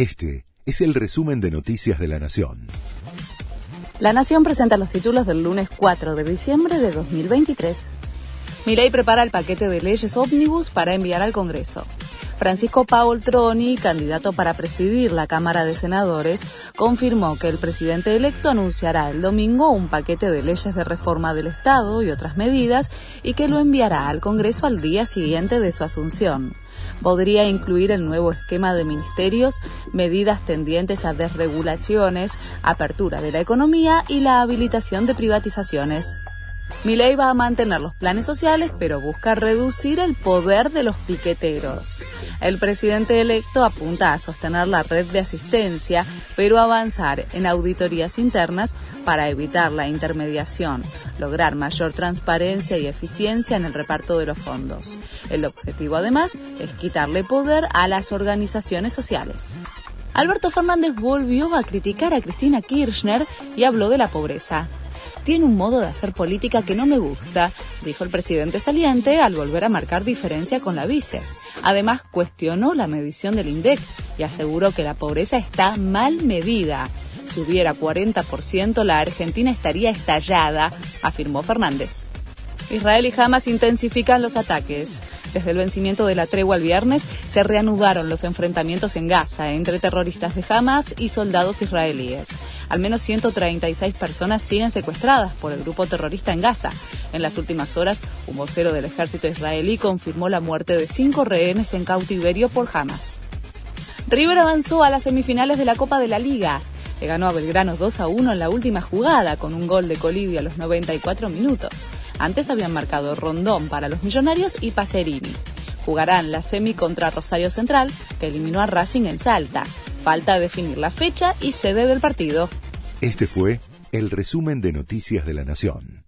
Este es el resumen de Noticias de la Nación. La Nación presenta los títulos del lunes 4 de diciembre de 2023. Milei prepara el paquete de leyes ómnibus para enviar al Congreso. Francisco Paul Troni, candidato para presidir la Cámara de Senadores, confirmó que el presidente electo anunciará el domingo un paquete de leyes de reforma del Estado y otras medidas y que lo enviará al Congreso al día siguiente de su asunción. Podría incluir el nuevo esquema de ministerios, medidas tendientes a desregulaciones, apertura de la economía y la habilitación de privatizaciones. Milei va a mantener los planes sociales, pero busca reducir el poder de los piqueteros. El presidente electo apunta a sostener la red de asistencia, pero avanzar en auditorías internas para evitar la intermediación, lograr mayor transparencia y eficiencia en el reparto de los fondos. El objetivo, además, es quitarle poder a las organizaciones sociales. Alberto Fernández volvió a criticar a Cristina Kirchner y habló de la pobreza tiene un modo de hacer política que no me gusta, dijo el presidente saliente al volver a marcar diferencia con la vice. Además, cuestionó la medición del INDEC y aseguró que la pobreza está mal medida. Si hubiera 40%, la Argentina estaría estallada, afirmó Fernández. Israel y Hamas intensifican los ataques. Desde el vencimiento de la tregua el viernes, se reanudaron los enfrentamientos en Gaza entre terroristas de Hamas y soldados israelíes. Al menos 136 personas siguen secuestradas por el grupo terrorista en Gaza. En las últimas horas, un vocero del ejército israelí confirmó la muerte de cinco rehenes en cautiverio por Hamas. River avanzó a las semifinales de la Copa de la Liga. Le ganó a Belgrano 2 a 1 en la última jugada con un gol de Colidio a los 94 minutos. Antes habían marcado Rondón para los Millonarios y Pacerini. Jugarán la semi contra Rosario Central, que eliminó a Racing en Salta. Falta definir la fecha y sede del partido. Este fue el resumen de Noticias de la Nación.